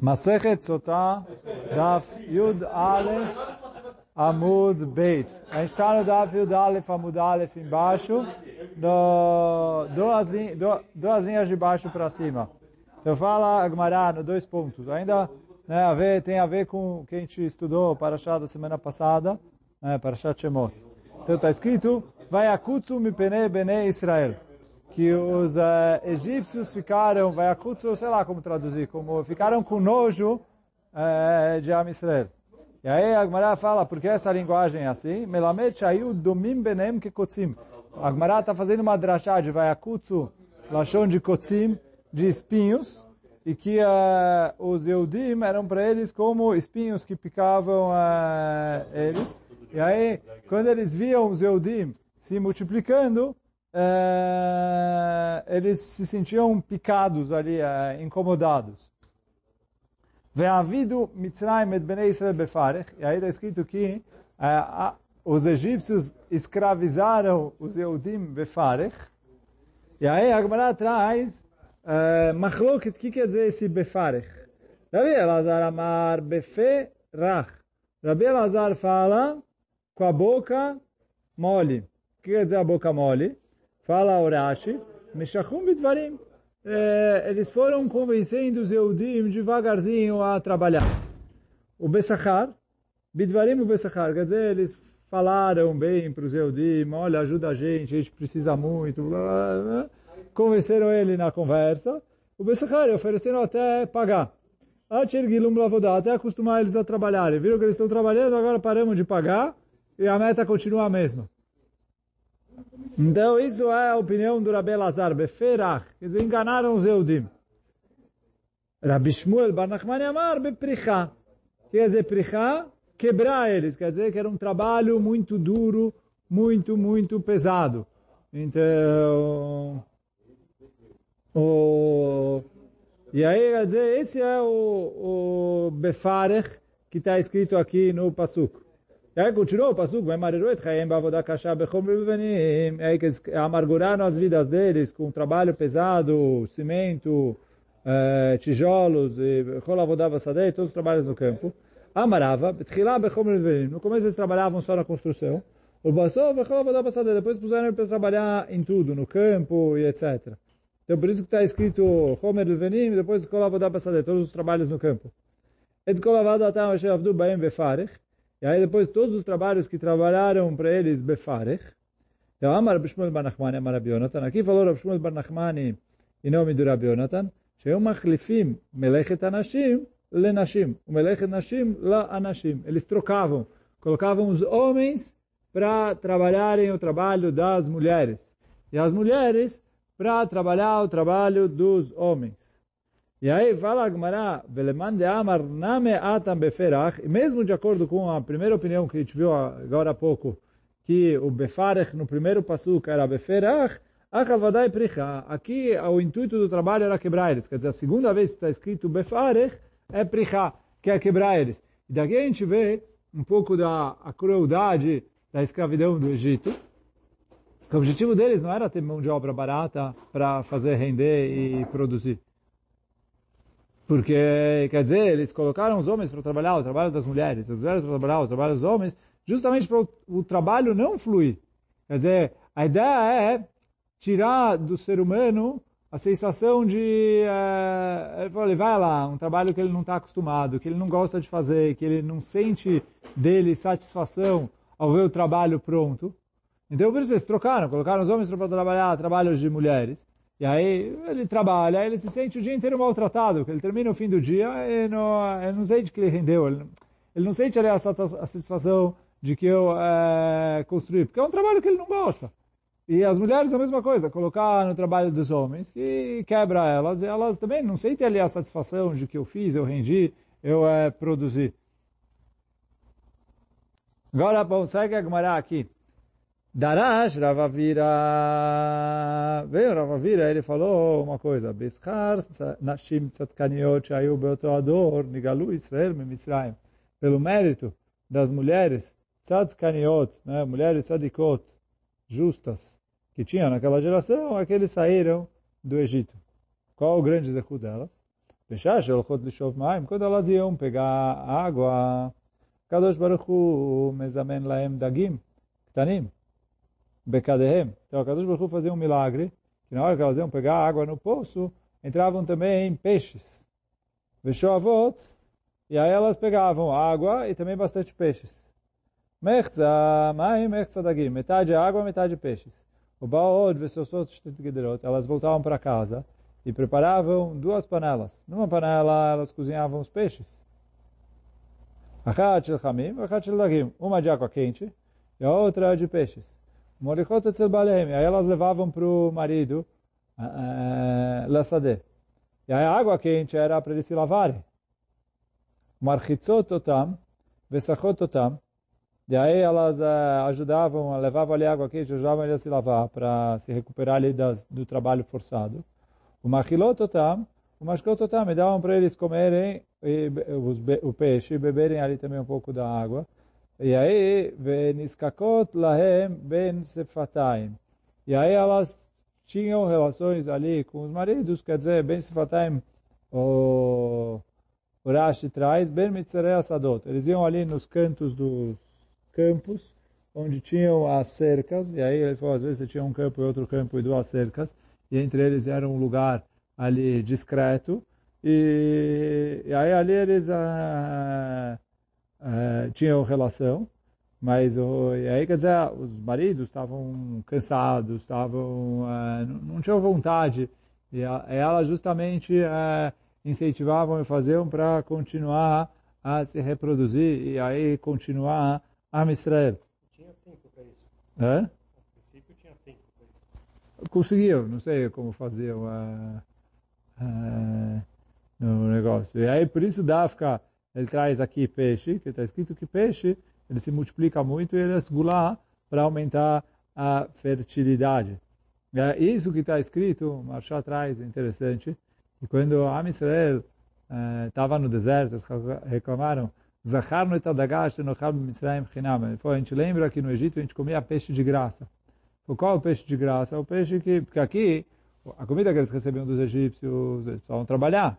Masechet Sotah, Daf Yud Aleph, Amud Beit. A gente está no Daf Yud Aleph, Amud Aleph embaixo, no, duas, linhas, duas linhas de baixo para cima. Então fala Agmará no dois pontos. Ainda né, a ver, tem a ver com o que a gente estudou para a da semana passada, né, para Shemot. Então está escrito, vai akutsu mipene bene Israel. Que os uh, egípcios ficaram, vai akutsu, sei lá como traduzir, como ficaram com nojo uh, de Am Israel. E aí a Gemara fala, por que essa linguagem é assim? Melamed shayu domim benem kekotzim. A Gemara está fazendo uma drachá de vai akutsu, lachon de kotzim, de espinhos, e que uh, os Eudim eram para eles como espinhos que picavam eles. E aí, quando eles viam os Eudim se multiplicando, eh, eles se sentiam picados ali, eh, incomodados. Befarech. E aí está escrito que eh, os egípcios escravizaram os Eudim befarech. E aí a Gemara traz uh, machloket, o que quer dizer esse befarech? Rabi Elazar amar beferach. Rabi Elazar fala com a boca mole. O que quer dizer a boca mole? Fala Urashi, Meshachum Bidvarim. É, eles foram convencendo os Eudim devagarzinho a trabalhar. O Bessachar, Bidvarim o Bessachar, quer dizer, eles falaram bem para os Eudim, olha, ajuda a gente, a gente precisa muito, blá, blá, blá. convenceram ele na conversa. O Bessachar ofereceram até pagar. Até acostumar eles a trabalhar. Viram que eles estão trabalhando, agora paramos de pagar e a meta continua a mesma. Então, isso é a opinião do Rabi Lazar, Beferach, dizer, enganaram os Eudim. Rabi Shmuel Bar Nachmani Amar, Beprichá. Quer dizer, Prichá, quebrar eles, quer dizer que era um trabalho muito duro, muito, muito pesado. Então, o... E aí, quer dizer, esse é o, o Befarech que está escrito aqui no Pasuk. E aí continuou o Pasuk, vai mariru et chaim bavodah kasha bechom ruvenim. Aí que amarguraram as vidas deles com trabalho pesado, cimento, eh, tijolos, e chol avodah vasadei, todos os trabalhos no campo. Amarava, betchilá bechom ruvenim. No começo eles trabalhavam só na construção. O basov, chol avodah vasadei. Depois puseram para trabalhar em tudo, no campo e etc. Então por isso que está escrito Homer Levenim, depois Kol Avodah Basadeh, todos os trabalhos no campo. Et Kol Avodah Tam Asher Avdu Baem Befarech, e aí depois todos os trabalhos que trabalharam para eles Befarech. Então Amar Bishmuel Bar Nachmani Amar Rabi Yonatan. Aqui falou Rabi Shmuel Bar Nachmani em nome do Rabi Yonatan, שהיו מחליפים מלאכת הנשים לנשים, ומלאכת נשים לאנשים. Eles trocavam, colocavam os homens para trabalharem o trabalho das mulheres. E as mulheres para trabalhar o trabalho dos homens. E aí fala Agmará, Veleman de Amar Name Atam Beferach, e mesmo de acordo com a primeira opinião que a gente viu agora há pouco, que o Befarech no primeiro passuca era Beferach, Akavadai Pricha. Aqui o intuito do trabalho era quebrar eles. Quer dizer, a segunda vez que está escrito Befarech é Pricha, que é quebrar eles. E daqui a gente vê um pouco da crueldade da escravidão do Egito. O objetivo deles não era ter mão de obra barata para fazer render e produzir. Porque, quer dizer, eles colocaram os homens para trabalhar o trabalho das mulheres, as mulheres para trabalhar o trabalho dos homens, justamente para o, o trabalho não fluir. Quer dizer, a ideia é tirar do ser humano a sensação de, é, ele vai lá, um trabalho que ele não está acostumado, que ele não gosta de fazer, que ele não sente dele satisfação ao ver o trabalho pronto. Então, por isso eles trocaram, colocaram os homens para trabalhar trabalhos de mulheres. E aí ele trabalha, ele se sente o dia inteiro maltratado, que ele termina o fim do dia e não, ele não sente que ele rendeu, ele, ele não sente ali a, a satisfação de que eu é, construí, porque é um trabalho que ele não gosta. E as mulheres a mesma coisa, colocar no trabalho dos homens, que quebra elas, e elas também não sentem ali a satisfação de que eu fiz, eu rendi, eu é, produzi. Agora, bom, segue a Gemara aqui. Darash Ravavira, veio Ravavira, ele falou uma coisa, Bishar Nashim Tzadkaniot Shayu Beoto Ador Nigalu Israel Mitzrayim. Pelo mérito das mulheres Tzadkaniot, né, mulheres Tzadikot, justas, que tinham naquela geração, é que eles saíram do Egito. Qual o grande executo delas? Bechá, Shelchot Lishov Maim, quando elas iam pegar água, Kadosh Baruch Hu mezamen laem dagim, ktanim, bekadehem. Então, Kadosh Baruch fazia um milagre, que na hora que elas iam pegar água no poço, entravam também peixes. Veshovot, e aí elas pegavam água e também bastante peixes. Mechza, maim, mechza dagim, metade água, metade peixes. O baod, vesosot, elas voltavam para casa, e preparavam duas panelas. Numa panela elas cozinhavam os peixes. Achat shel chamim, achat shel dagim. Uma de água quente e a outra de peixes. Morichot etzel. Aí elas levavam para o marido lasadeh. E a água quente era para eles se lavarem. Marchitzot otam, vesachot otam. E aí elas ajudavam, levavam ali água quente, ajudavam ele a se lavar para se recuperar ali das, do trabalho forçado. O machilototam, o mashkototam, e davam para eles comerem os, o peixe, beberem ali também um pouco da água. E aí, veniskakot lahem ben sefataim. E aí elas tinham relações ali com os maridos, quer dizer, ben sefataim, o, Rashi traz, ben mitzarei asadot. Eles iam ali nos cantos dos campos, onde tinham as cercas, e aí ele falou, às vezes tinha um campo e outro campo e duas cercas, e entre eles era um lugar ali discreto, e, e aí ali eles uh, uh, tinham relação, mas uh, e aí quer dizer, os maridos estavam cansados, estavam, ah, não, não tinham vontade, e elas justamente incentivavam e faziam para continuar a se reproduzir e aí continuar a Israel. Tinha tempo para isso. É? conseguiam, não sei como faziam uh, uh, no negócio. E aí, por isso, Dafka, ele traz aqui peixe, que está escrito que peixe, ele se multiplica muito e ele é segulá para aumentar a fertilidade. É isso que está escrito, Marchá traz, é interessante, que quando a Israel estava uh, no deserto, reclamaram, Zacharno et adagash enochal b'Mitzrayim chinam. A gente lembra que no Egito a gente comia peixe de graça. Qual é o peixe de graça? É o peixe que, porque aqui, a comida que eles recebiam dos egípcios, eles precisavam trabalhar.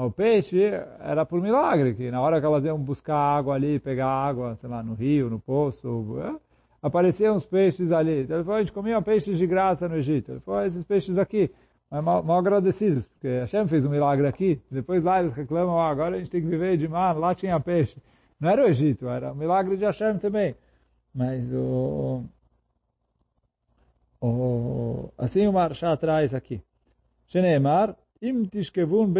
O peixe era por milagre, que na hora que elas iam buscar água ali, pegar água, sei lá, no rio, no poço, é, apareciam os peixes ali. Então ele falou, a gente comia peixes de graça no Egito. Ele falou, esses peixes aqui, mas mal, mal agradecidos, porque Hashem fez um milagre aqui. Depois lá eles reclamam, ah, agora a gente tem que viver de mar, lá tinha peixe. Não era o Egito, era um milagre de Hashem também. Mas o o, assim o Marsha traz aqui. Sheneemar, tishkevun.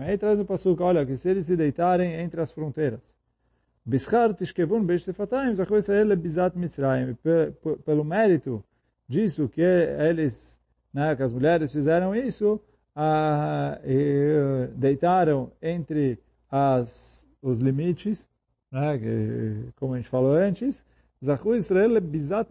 Aí traz o passuco, olha, que se eles se deitarem entre as fronteiras. Tishkevun bizat. Pelo mérito disso que eles, né, que as mulheres fizeram isso, a, e, deitaram entre as, os limites, né, que, como a gente falou antes, Bizat.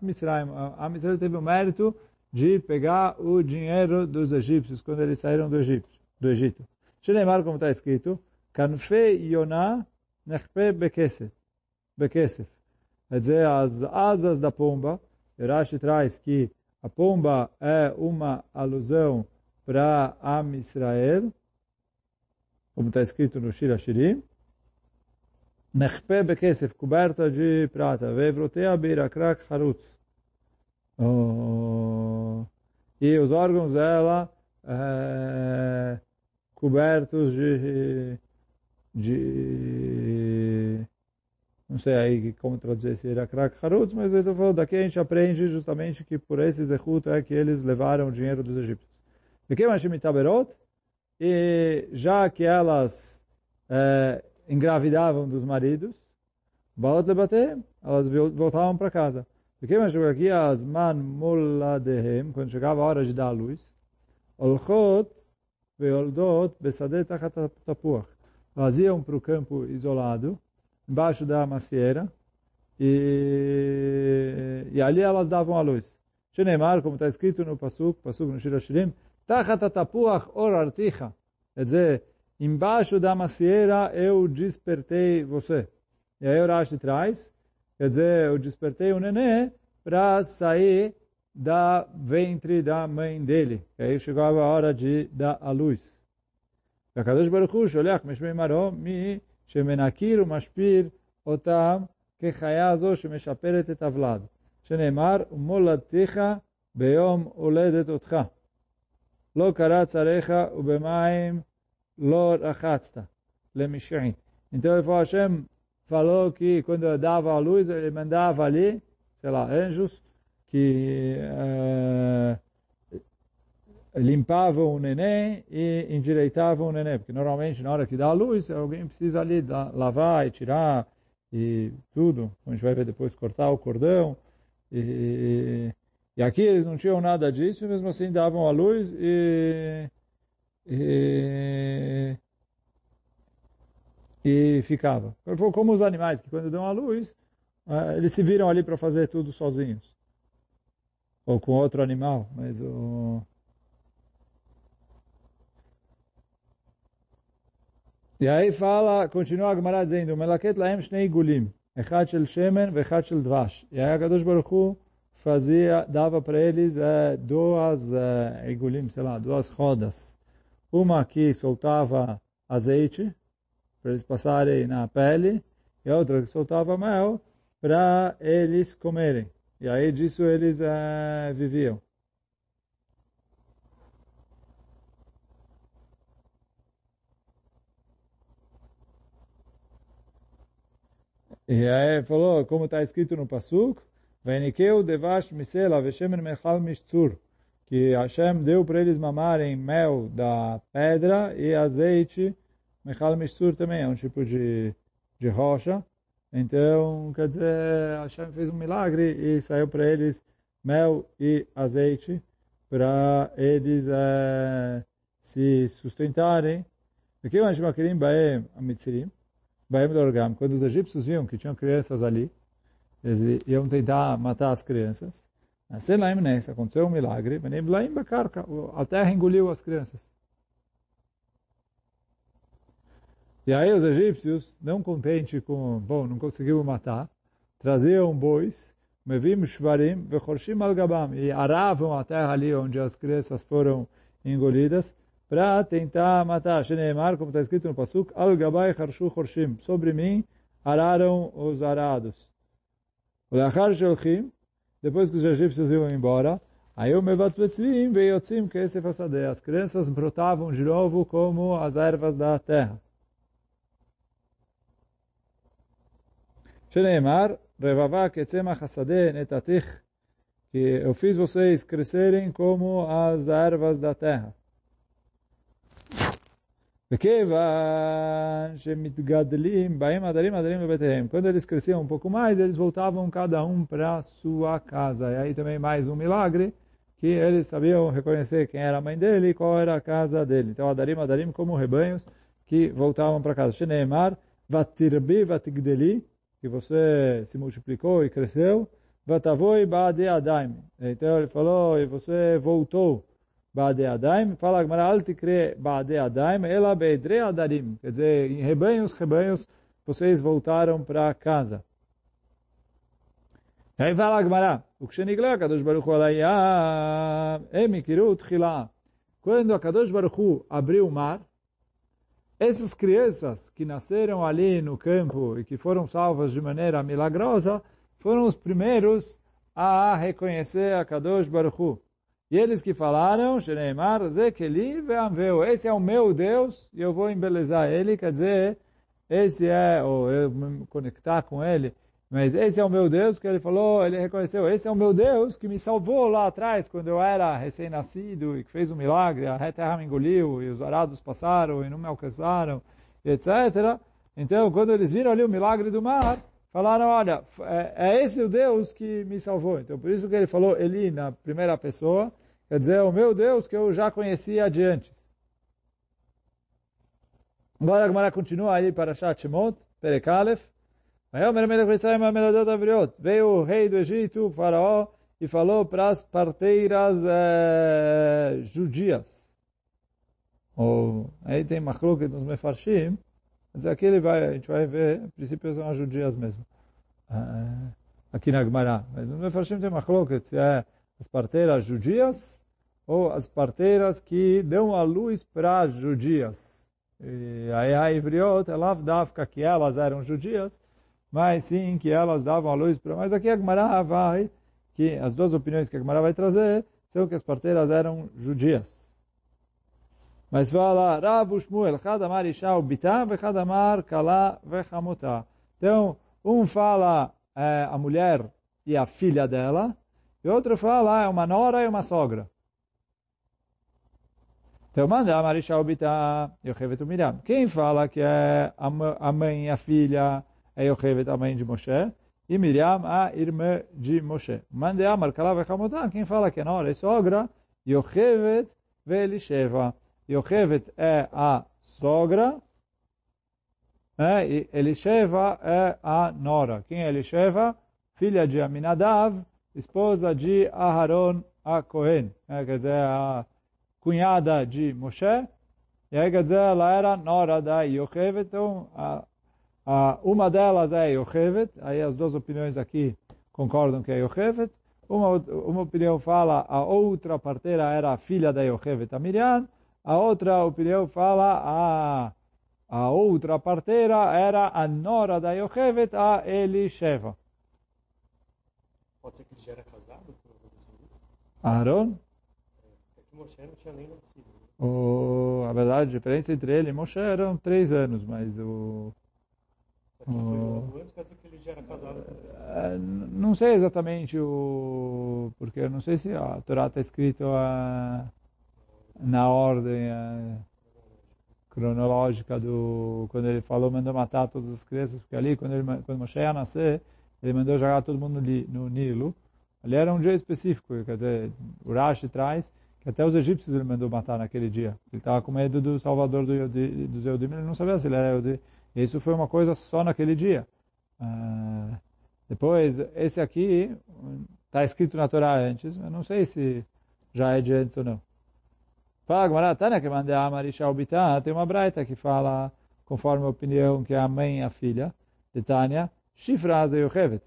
A Israel teve o mérito de pegar o dinheiro dos egípcios quando eles saíram do Egito. Do Egito. Shneimar, como está escrito, Kanfe Yonah Nechpe Bekesef. Bekesef. Quer dizer, as asas da pomba, Rashi traz que a pomba é uma alusão para Am Israel, como está escrito no Shira Shirim, Nechpe Bekesef, coberta de prata, Vevrotea Birakrak Harutz. Oh, e os órgãos dela é, cobertos de, de não sei aí como traduzir se era crack harutz, mas ele falou, daqui a gente aprende justamente que por esse zehut é que eles levaram o dinheiro dos egípcios. E que mais? E já que elas é, engravidavam dos maridos, balot lebatem, elas voltavam para casa. Man moladehem, quando chegava a hora de dar a luz, olchot veoldot besadet tachat tapuach. Elas iam para o campo isolado, embaixo da macieira, e, ali elas davam a luz. Shenemar, como está escrito no Pasuk, Pasuk no Shirashirim, tachat tapuach or articha. Quer dizer, embaixo da macieira eu despertei você. E aí o Rashi traz, quer dizer, eu despertei o nenê para sair da ventre da mãe dele. E aí chegava a hora de dar a luz. והקדוש ברוך הוא שולח משמי מרום מי שמנקיר ומשפיר אותם כחיה זו שמשפרת את הוולד, שנאמר, ומולדתך ביום הולדת אותך. לא קרץ עליך ובמים לא rachazta, lemishin. Então ele falou, Hashem falou que quando eu dava a luz, ele mandava ali, sei lá, anjos, que uh, limpavam o neném e endireitavam o neném. Porque normalmente na hora que dá a luz, alguém precisa ali lavar e tirar e tudo. A gente vai ver depois, cortar o cordão. E, e aqui eles não tinham nada disso, mesmo assim davam a luz e e, e ficava. Como os animais, que quando dão a luz, eh, eles se viram ali para fazer tudo sozinhos. Ou com outro animal, mas o... E aí fala, continua a Gemara dizendo, Melaket laem shnei gulim, echad shel shemen vechad shel dvash. E aí a Kadosh Baruch Hu fazia, dava para eles é, duas é, sei lá, duas rodas uma que soltava azeite para eles passarem na pele e outra que soltava mel para eles comerem. E aí disso eles uh, viviam. E aí falou, como está escrito no Pasuk, Venikeu devash misela veshemen mechal mishtzur que Hashem deu para eles mamarem mel da pedra e azeite, Mechal Mishtur também, é um tipo de, de rocha. Então, quer dizer, Hashem fez um milagre e saiu para eles mel e azeite para eles é, se sustentarem. Aqui o Hashem Akirim Baem Amitzirim, Baem Dorgam, quando os egípcios viam que tinham crianças ali, eles iam tentar matar as crianças. Nascer lá em aconteceu um milagre, a terra engoliu as crianças. E aí os egípcios, não contentes com, bom, não conseguiu matar, traziam bois, mevim shvarim, vechorshim al gabam, e aravam a terra ali onde as crianças foram engolidas, para tentar matar. Sheneemar, como está escrito no Pasuk, al gabai charshu chorshim, sobre mim araram os arados. O lachar shelchim, depois que os egípcios iam embora, aí o Mevatzbetzvim veiotzim kesef asadeh. As crianças brotavam de novo como as ervas da terra. Sheneimar, Revavak etzemach hasadeh netatich, que eu fiz vocês crescerem como as ervas da terra. Quando eles cresciam um pouco mais, eles voltavam cada um para sua casa. E aí também mais um milagre, que eles sabiam reconhecer quem era a mãe dele e qual era a casa dele. Então, Adarim, Adarim, como rebanhos que voltavam para casa. Sheneimar, Vatirbi, Vatigdeli, que você se multiplicou e cresceu. Vatavoi, baade adaim. Então, ele falou, e você voltou Baade Adaim, fala Agmará, al tikre Baade Adaim, ela beidre Adarim. Quer dizer, em rebanhos, rebanhos, vocês voltaram para casa. E aí fala Agmará, o que Shenigla, Kadosh Baruch Hu alayam, emikiru tchila. Quando a Kadosh Baruch Hu abriu o mar, essas crianças que nasceram ali no campo e que foram salvas de maneira milagrosa, foram os primeiros a reconhecer a Kadosh Baruch Hu. E eles que falaram, Shneimar, Zekeli ve'amveu, esse é o meu Deus e eu vou embelezar ele, quer dizer, esse é, ou eu me conectar com ele, mas esse é o meu Deus que ele falou, ele reconheceu, esse é o meu Deus que me salvou lá atrás, quando eu era recém-nascido e que fez um milagre, a terra me engoliu e os arados passaram e não me alcançaram, etc. Então, quando eles viram ali o milagre do mar, falaram, olha, é, é esse o Deus que me salvou. Então, por isso que ele falou Eli na primeira pessoa, quer dizer, o meu Deus que eu já conhecia de antes. Agora a continua aí para Shachimot, Perekalef. Veio o rei do Egito, o faraó, e falou para as parteiras eh, judias. Ou, aí tem Machlok nos Mefarshim, mas aqui ele vai, a gente vai ver, a princípio são as judias mesmo. Uh, aqui na Gemara. Mas no Mefarshim tem machloket, se é as parteiras judias ou as parteiras que dão a luz para as judias. E aí a Ivriot, ela que elas eram judias, mas sim que elas davam a luz para... Mas aqui a Gemara vai, que as duas opiniões que a Gemara vai trazer, são que as parteiras eram judias. Mas fala, Rav Shmuel, Hadamar Isha Ubita, Vechadamar Kala Vechamuta. Então, um fala é, a mulher e a filha dela, e outro fala é uma nora e uma sogra. Então, manda a Marisha Ubita, Yochevet Miriam. Quem fala que é a mãe e a filha é Yochevet, a mãe de Moshe, e Miriam, a irmã de Moshe. Manda a Markala Vechamuta. Quem fala que é nora e sogra, Yochevet Velisheva. Yochevet é a sogra, né? e Elisheva é a nora. Quem é Elisheva? Filha de Aminadav, esposa de Aharon a Cohen. É, quer dizer, a cunhada de Moshe. E aí, quer dizer, ela era nora da Yochevet. Então, a, a, uma delas é Yochevet. Aí as duas opiniões aqui concordam que é Yochevet. Uma, uma opinião fala a outra parteira era a filha da Yochevet, a Miriam. A outra opinião fala a, a outra parteira era a nora da Yochevet, a Elisheva. Pode ser que ele já era casado? Aaron? É que Moshe não tinha nem nascido. O, a verdade, a diferença entre ele e Moshe eram três anos, mas o... É, não sei exatamente o... Porque eu não sei se a Torá está escrito a na ordem é, cronológica do quando ele falou mandou matar todas as crianças porque ali quando ele quando Moshe ia nascer ele mandou jogar todo mundo no Nilo. Ali era um dia específico quer dizer o Rashi traz que até os egípcios ele mandou matar naquele dia. Ele estava com medo do Salvador do dos Eudim ele não sabia se ele era Eudim isso foi uma coisa só naquele dia uh, depois esse aqui está escrito na Torá antes eu não sei se já é de antes ou não Fala Tânia, que mandei a Marisha Ubitá, tem uma braita que fala, conforme a opinião que é a mãe e a filha de Tânia, Shifra Zeyochevet.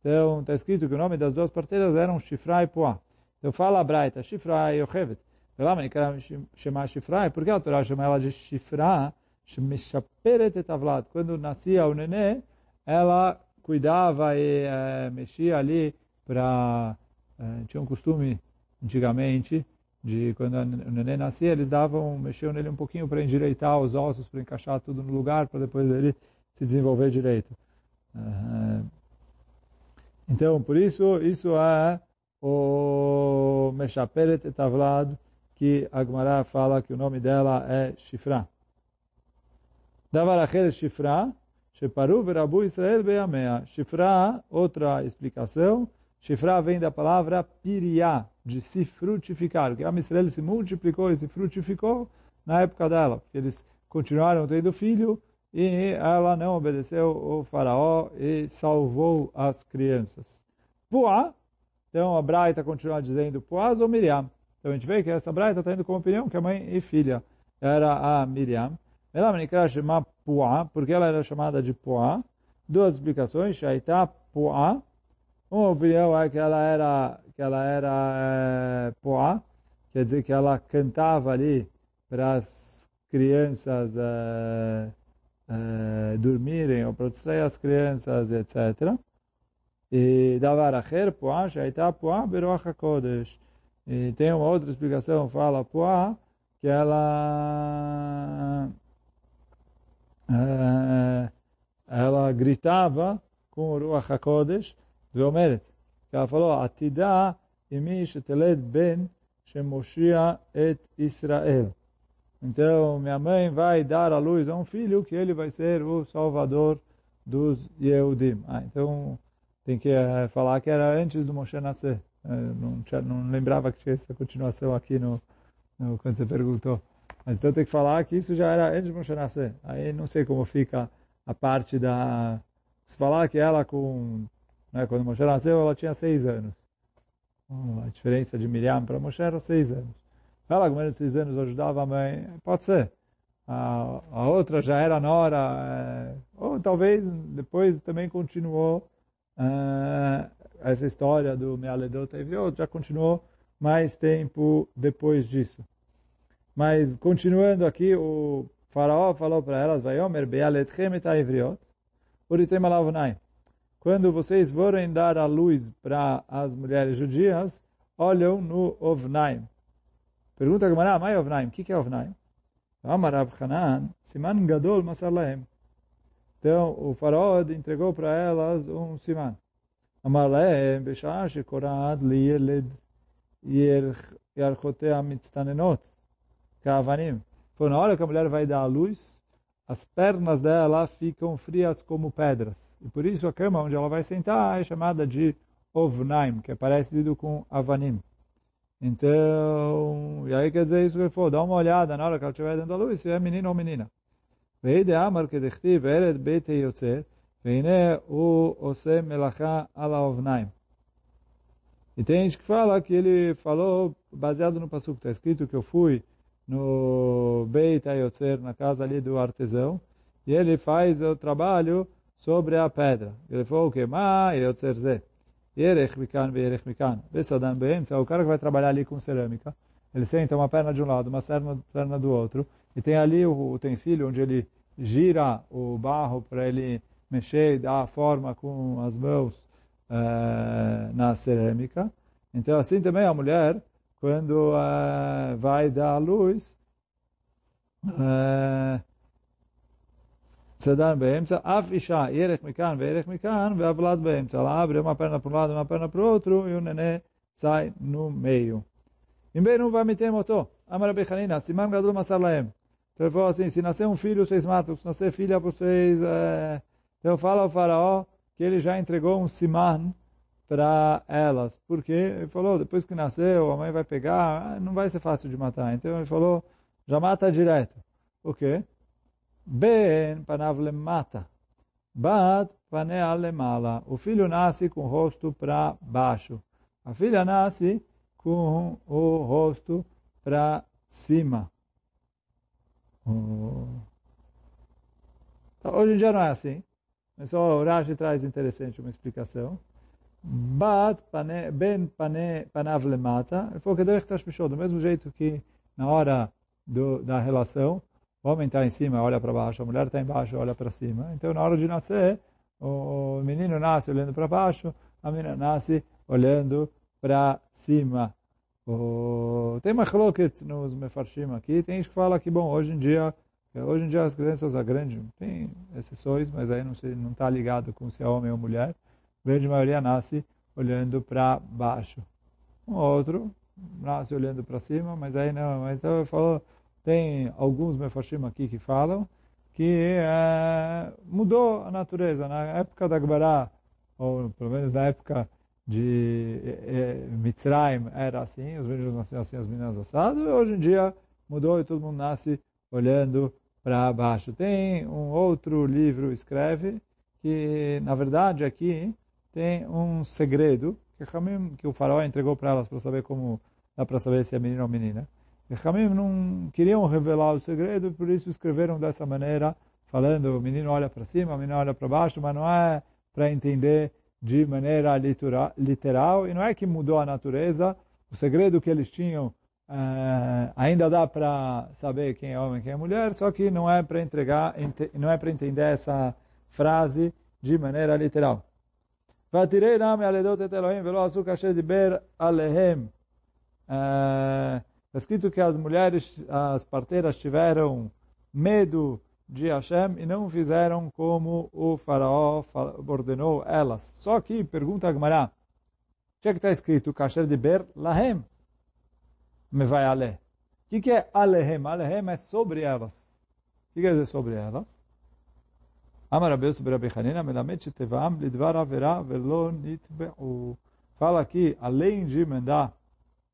Então, está escrito que o nome das duas parteiras eram Shifra e Poá. Então, fala a braita, Shifra e Yochevet. Por que a Torá chama ela de Shifra? Quando nascia o nenê, ela cuidava e é, mexia ali para... É, tinha um costume, antigamente, de quando o neném nascia, eles davam, mexiam nele um pouquinho para endireitar os ossos, para encaixar tudo no lugar, para depois ele se desenvolver direito. Então, por isso, isso é o Meshaperet Etavlad, que Agmará fala que o nome dela é Shifra. Shifra, Sheparu Verabu Israel Beamea. Shifra, outra explicação, Shifra vem da palavra Piriá, de se frutificar. Que a Israel se multiplicou e se frutificou na época dela. Porque eles continuaram tendo filho e ela não obedeceu o faraó e salvou as crianças. Puá, então a Braita continua dizendo Puaz ou Miriam. Então a gente vê que essa Braita está indo com a opinião que a mãe e filha era a Miriam. Ela me chama Puá, porque ela era chamada de Puá. Duas explicações, Shaita Puá, uma opinião é que ela era, que ela era é, poá, quer dizer que ela cantava ali para as crianças é, é, dormirem ou para distrair as crianças, etc. E davar acher, poá, shaita poá, beruach HaKodesh. E tem uma outra explicação, fala poá, que ela ela gritava com o Ruach HaKodesh, ואומרת, ela falou, עתידה אמי שתלד בן שמושיע את ישראל. Então, minha mãe vai dar à luz a um filho que ele vai ser o salvador dos Yehudim. Ah, então, tem que uh, falar que era antes do Moshe nascer. Uh, não, tinha, não, lembrava que tinha essa continuação aqui no, no, quando você perguntou. Mas então tem que falar que isso já era antes do Moshe nascer. Aí não sei como fica a parte da... Se falar que ela com né? Quando Moshe nasceu, ela tinha seis anos. a diferença de Miriam para Moshe era seis anos. Ela, com menos de seis anos, ajudava a mãe. Pode ser. A, a outra já era nora. É, ou talvez depois também continuou é, essa história do Mealedot já continuou mais tempo depois disso. Mas, continuando aqui, o faraó falou para elas, Vaiomer bealetchem et haivriot, uritem alavonai. Quando vocês forem dar a luz para as mulheres judias, olham no ovnaim. Pergunta a Gamara, mai ovnaim, o que, é ovnaim? Amar siman gadol masar. Então, o faraó entregou para elas um siman. Amar lahem, beshah shekorad yerchotea mitztanenot. Kavanim. Foi na hora que a mulher vai dar a luz, as pernas dela ficam frias como pedras. E por isso a cama onde ela vai sentar é chamada de Ovnaim, que é parecido com Avanim. Então, e aí quer dizer isso que ele falou, dá uma olhada na hora que ela estiver dando a luz, se é menino ou menina. Amar que bete yotzer, ose ala ovnaim. E tem gente que fala que ele falou baseado no passuco, está escrito que eu fui no Beit HaYotzer, na casa ali do artesão, e ele faz o trabalho sobre a pedra. Ele falou o que? Ma Yotzer Zeh. Yerech Mikan Yerech Mikan. Besadam Beemtza, o cara que vai trabalhar ali com cerâmica, ele senta uma perna de um lado, uma perna do outro, e tem ali o utensílio onde ele gira o barro para ele mexer e dar a forma com as mãos uh, na cerâmica. Então, assim também a mulher, quando uh, vai dar a luz, ah, Ela abre uma perna para um lado, uma perna para o outro, e o nenê sai no meio. Imbeinu Vamitem Oto, Amar Bechanina, Siman Então ele falou assim, se nascer um filho, vocês matam, se nascer filha, vocês... É... Eh, então fala ao faraó que ele já entregou um siman para elas. Porque ele falou, depois que nasceu, a mãe vai pegar, não vai ser fácil de matar. Então ele falou, já mata direto. O quê? Ben panav lemata. Bat panea lemala. O filho nasce com o rosto para baixo. A filha nasce com o rosto para cima. Então, hoje em dia não é assim. Mas só o Rashi traz interessante uma explicação. Bat pane, ben pane, panav lemata. Ele falou que deve estar do mesmo jeito que na hora do, da relação, o homem está em cima, olha para baixo, a mulher está embaixo, olha para cima. Então, na hora de nascer, o menino nasce olhando para baixo, a menina nasce olhando para cima. O... Tem uma chloket nos mefarshim aqui, tem gente que fala que, bom, hoje em dia, hoje em dia as crianças a grande, tem exceções, mas aí não está tá ligado com se é homem ou mulher. Grande maioria nasce olhando para baixo. Um outro nasce olhando para cima, mas aí não. Então eu falo, tem alguns mefarshim aqui que falam que é, mudou a natureza. Na época da Gbará, ou pelo menos na época de é, Mitzrayim, era assim, os meninos nasciam assim, as meninas assadas, hoje em dia mudou e todo mundo nasce olhando para baixo. Tem um outro livro, escreve, que na verdade aqui tem um segredo que, que o faraó entregou para elas para saber como, dá para saber se é menino ou menina. E Hamim não queriam revelar o segredo, por isso escreveram dessa maneira, falando o menino olha para cima, o menino olha para baixo, mas não é para entender de maneira literal, e não é que mudou a natureza, o segredo que eles tinham é, ainda dá para saber quem é homem quem é mulher, só que não é para entregar, não é para entender essa frase de maneira literal. ותראי נמי על עדות את אלוהים ולא עשו כאשר דיבר עליהם. Está escrito que as mulheres, as parteiras tiveram medo de Hashem e não fizeram como o faraó ordenou elas. Só que, pergunta a Gemara, o que é está escrito? Kasher de ber lahem. Me vai ale. O que é alehem? Alehem é sobre elas. O que quer dizer sobre elas? Rabbi Hanina, lidvar avera velo nitbe'u. Fala aqui, além de mandar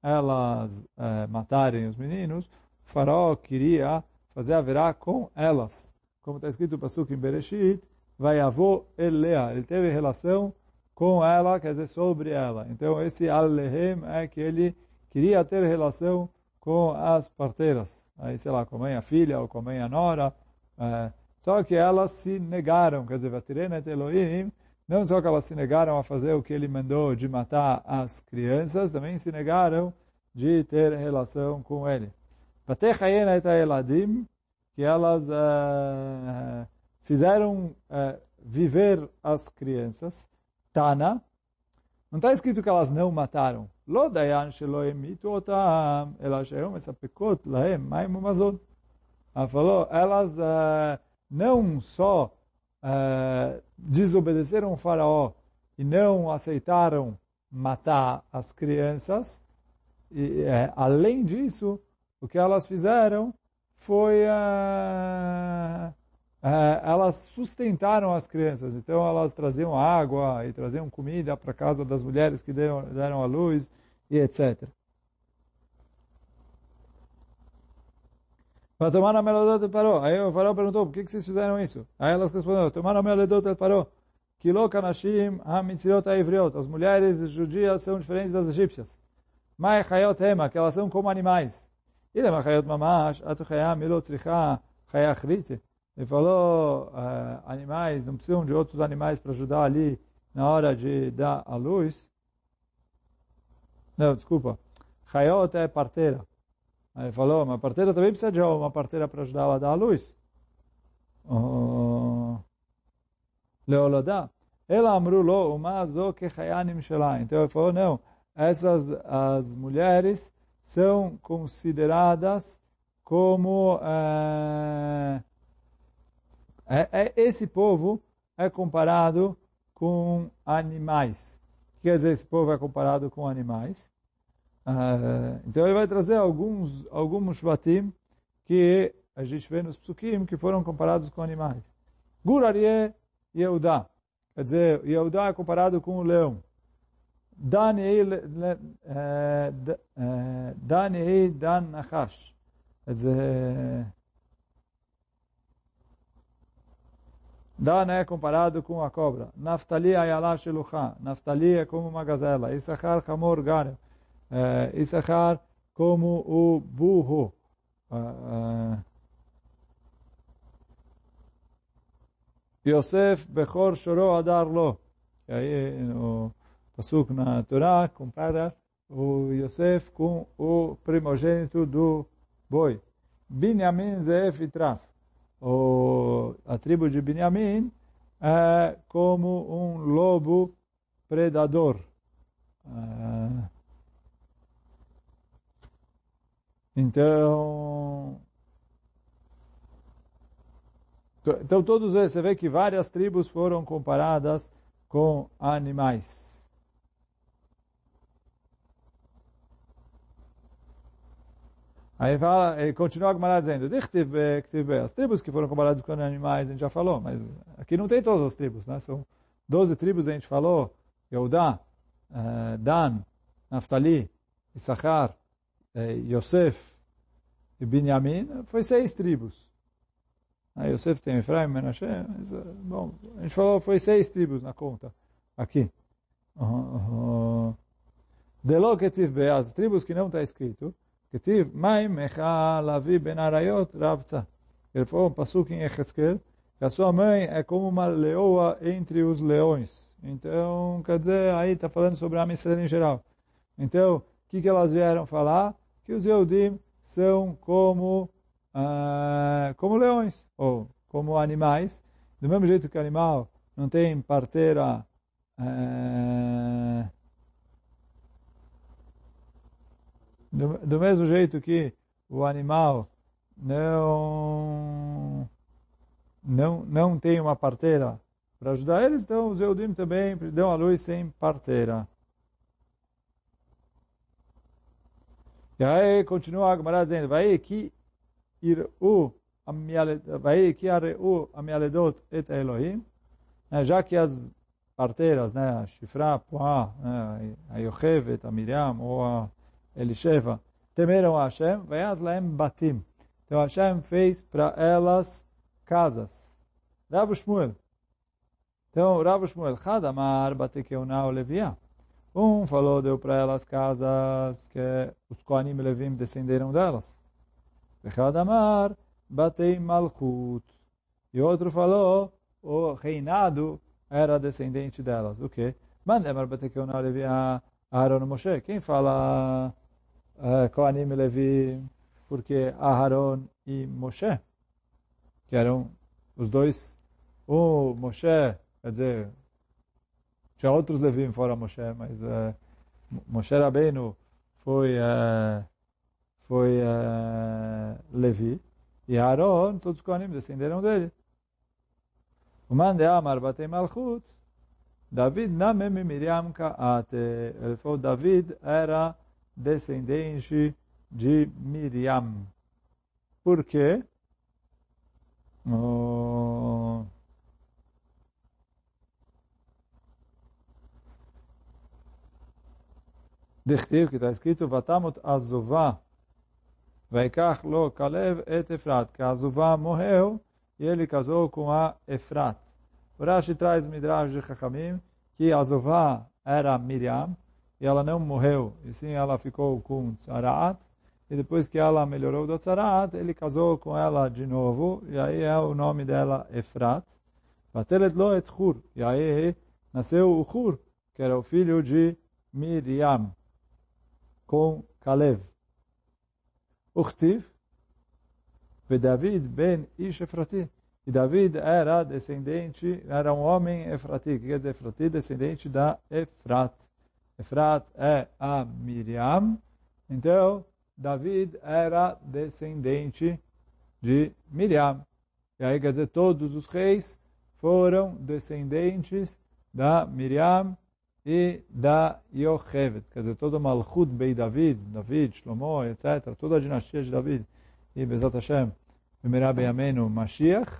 elas é, matarem os meninos, o faraó queria fazer a verá com elas. Como está escrito no Pasuk em Bereshit, vai avô Elea, ele teve relação com ela, quer dizer, sobre ela. Então, esse Alehem é que ele queria ter relação com as parteiras. Aí, sei lá, com a mãe, a filha, ou com a mãe, a nora. É, só que elas se negaram, quer dizer, Elohim, não só que elas se negaram a fazer o que ele mandou de matar as crianças, também se negaram de ter relação com ele. Que elas uh, fizeram uh, viver as crianças. Tana, não está escrito que elas não mataram. Lo ela sheom esapekot lahem. Ela falou, elas uh, não só uh, desobedeceram o faraó e não aceitaram matar as crianças, e, uh, além disso, o que elas fizeram foi elas sustentaram as crianças. Então elas traziam água e traziam comida para casa das mulheres que deram, deram a luz e etc. Para tomar a melodot ele parou. Aí o farol perguntou, por que, que vocês fizeram isso? Aí elas responderam, tomar a melodot ele parou. Kilo kanashim ha-mitzirot ha As mulheres judias são diferentes das egípcias. Mai chayot hema, que elas são como animais. Ele é chayot mamash, atu chayam milot tzricha chayachrite. Ele falou, uh, animais, não precisam de outros animais para ajudar ali na hora de dar a luz. Não, desculpa. Chayot é parteira. Aí falou, uma parteira também precisa de uma parteira para ajudar ela a dar a luz. Leolodá. Ela amrulou uma zo que chayanim shelah. Então ele falou, não, essas as mulheres são consideradas como uh, é, é, esse povo é comparado com animais. O que quer dizer esse povo é comparado com animais? Uh, então ele vai trazer alguns alguns shvatim que a gente vê nos psukim que foram comparados com animais. Gurarie Yehuda. Quer dizer, Yehuda é comparado com o leão. Daniei Dan Nachash. Quer dizer, Dan é comparado com a cobra. Naftali ayala shelucha. Naftali é como uma gazela. Issachar chamor garem. Uh, Issachar como o burro. Uh, uh, Yosef Bechor Shoro Adar Lo. E aí no Pasuk na Torá compara o Yosef com o primogênito do boi. Binyamin Itraf o, a tribo de Benjamim é como um lobo predador. É, então, então todos você vê que várias tribos foram comparadas com animais. Aí fala, e continua a Gemara dizendo, as tribos que foram comparadas com animais, a gente já falou, mas aqui não tem todas as tribos, né? São 12 tribos, a gente falou, Yehudá, eh, Dan, Naftali, Issachar, eh, é, Yosef e Binyamin, foi seis tribos. Ah, Yosef tem Efraim, Menashe, mas, ah, bom, a gente falou, foi seis tribos na conta, aqui. Delo ketiv beaz, tribos que não está escrito, ketiv maim mecha lavi ben arayot rabta. Ele falou um passuque em Echeskel, que a sua mãe é como uma leoa entre os leões. Então, quer dizer, aí está falando sobre a Amisrael em geral. Então, o que, que elas vieram falar? Que os Eudim são como, uh, como leões, ou como animais. Do mesmo jeito que animal não tem parteira uh, Do, do mesmo jeito que o animal não não não tem uma parteira para ajudar eles, então os Eudim também dão a luz sem parteira. E aí continua a Gemara dizendo, vai que iru vai que aru amialedot et Elohim, né, já que as parteiras, né, a Shifra, a Poá, a Yochevet, a Miriam ou a Elisheva, temeram a Hashem, veias laem batim. Então Hashem fez para elas casas. Rav Shmuel. Então Rav Shmuel, Hadamar batekeuna o Levia. Um falou, deu para elas casas que os Kohanim Levim descenderam delas. Hadamar batei Malchut. E outro falou, o reinado era descendente delas. O quê? Mandemar batekeuna o Levia. Aaron Moshe. Quem fala uh, Kohanim e Levi, porque Aharon e Moshe. que eram os dois, o Moshe, quer dizer, tinha outros Levim fora Moshe, mas uh, Moshe Rabbeinu foi, uh, foi uh, Levi, e Aaron, todos os Kohanim descenderam dele. O Mande Amar Batei Malchut, David Namem Miriam Kaate. Ele falou, David era descendente de Miriam. Por quê? Oh. Dechtiv, que está escrito, Vatamot Azuvá, Vaikach lo Kalev et Efrat, que Azuvá morreu e ele casou com a Efrat. O Rashi traz Midrash de Chachamim, que Azuvá era Miriam, e ela não morreu, e sim ela ficou com Tzaraat, e depois que ela melhorou do Tzaraat, ele casou com ela de novo, e aí é o nome dela Efrat. Vatelet lo et Hur, e aí nasceu o Hur, que era o filho de Miriam com Kalev. Uchtiv, e David ben Ish Efrati. E David era descendente, era um homem Efrati, que quer dizer Efrati, descendente da Efrat. Efrat é a Miriam, então David era descendente de Miriam. E aí quer dizer, todos os reis foram descendentes da Miriam e da Yochevet. Quer dizer, todo o Malchut Bei David, David, Shlomo, etc., toda a dinastia de David e Bezat Hashem, Bemerá Beyamenu, Mashiach,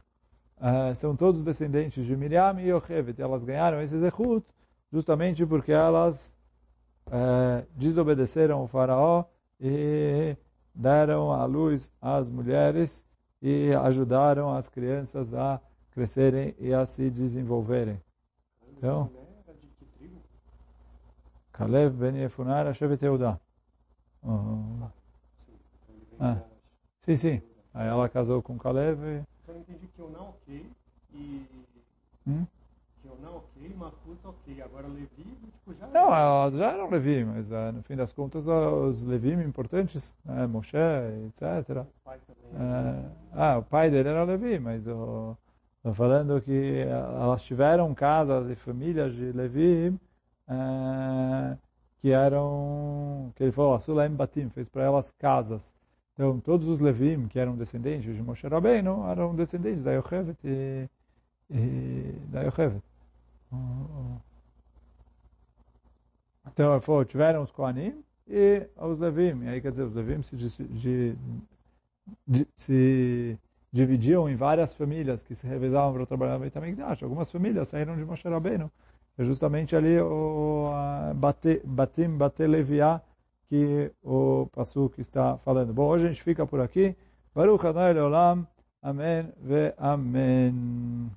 uh, são todos descendentes de Miriam e Yochevet. Elas ganharam esse Zechut justamente porque elas uh, desobedeceram o faraó e deram à luz às mulheres e ajudaram as crianças a crescerem e a se desenvolverem. Então, Kalev ben Yefunar, Hashevet Yehuda. Uhum. Ah. Sim, sim. Aí ela casou com Caleb. E... Só não entendi que eu não ok e. Hum? Que eu não ok, Malchut ok. Agora Levi, tipo, já. Não, elas já eram Levi, mas uh, no fim das contas os Levi importantes, né, Moshe, etc. O pai também. Uh, ah, o pai dele era Levi, mas estou falando que elas tiveram casas e famílias de Levi uh, que eram, que ele falou, Sulaim Batim, fez para elas casas. Então, todos os Levim, que eram descendentes de Moshe Rabbeinu, eram descendentes da Yochevet e, e da Yochevet. Então, ele falou, tiveram os Kohanim e os Levim. E aí, quer dizer, os Levim se, de, de, se dividiam em várias famílias que se revezavam para trabalhar no Beit HaMikdash. Algumas famílias saíram de Moshe Rabbeinu. É justamente ali o Batim, Bate Leviá, que o Pasuk está falando. Bom, hoje a gente fica por aqui. Baruch Adonai Leolam. Amém ve Amém.